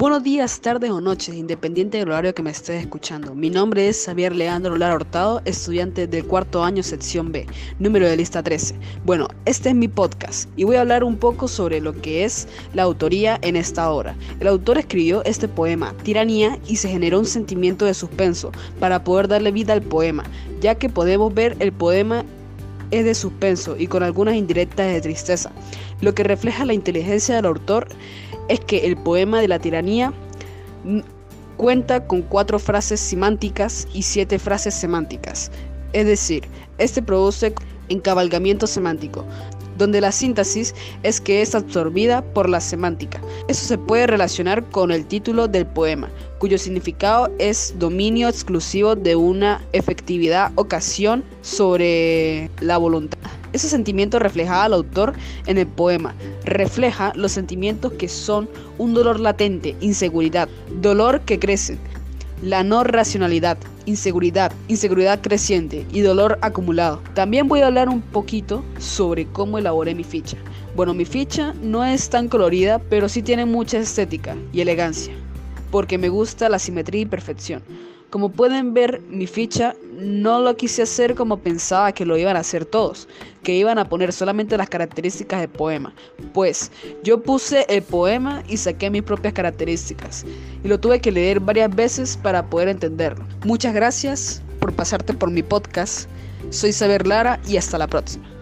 Buenos días, tardes o noches, independiente del horario que me estés escuchando. Mi nombre es Xavier Leandro Lara Hurtado, estudiante del cuarto año, sección B, número de lista 13. Bueno, este es mi podcast y voy a hablar un poco sobre lo que es la autoría en esta obra. El autor escribió este poema, Tiranía, y se generó un sentimiento de suspenso para poder darle vida al poema, ya que podemos ver el poema es de suspenso y con algunas indirectas de tristeza, lo que refleja la inteligencia del autor es que el poema de la tiranía cuenta con cuatro frases semánticas y siete frases semánticas. Es decir, este produce encabalgamiento semántico, donde la síntesis es que es absorbida por la semántica. Eso se puede relacionar con el título del poema, cuyo significado es dominio exclusivo de una efectividad, ocasión sobre la voluntad. Ese sentimiento reflejado al autor en el poema refleja los sentimientos que son un dolor latente, inseguridad, dolor que crece, la no racionalidad, inseguridad, inseguridad creciente y dolor acumulado. También voy a hablar un poquito sobre cómo elaboré mi ficha. Bueno, mi ficha no es tan colorida, pero sí tiene mucha estética y elegancia, porque me gusta la simetría y perfección. Como pueden ver, mi ficha no lo quise hacer como pensaba que lo iban a hacer todos, que iban a poner solamente las características del poema. Pues yo puse el poema y saqué mis propias características, y lo tuve que leer varias veces para poder entenderlo. Muchas gracias por pasarte por mi podcast. Soy Saber Lara y hasta la próxima.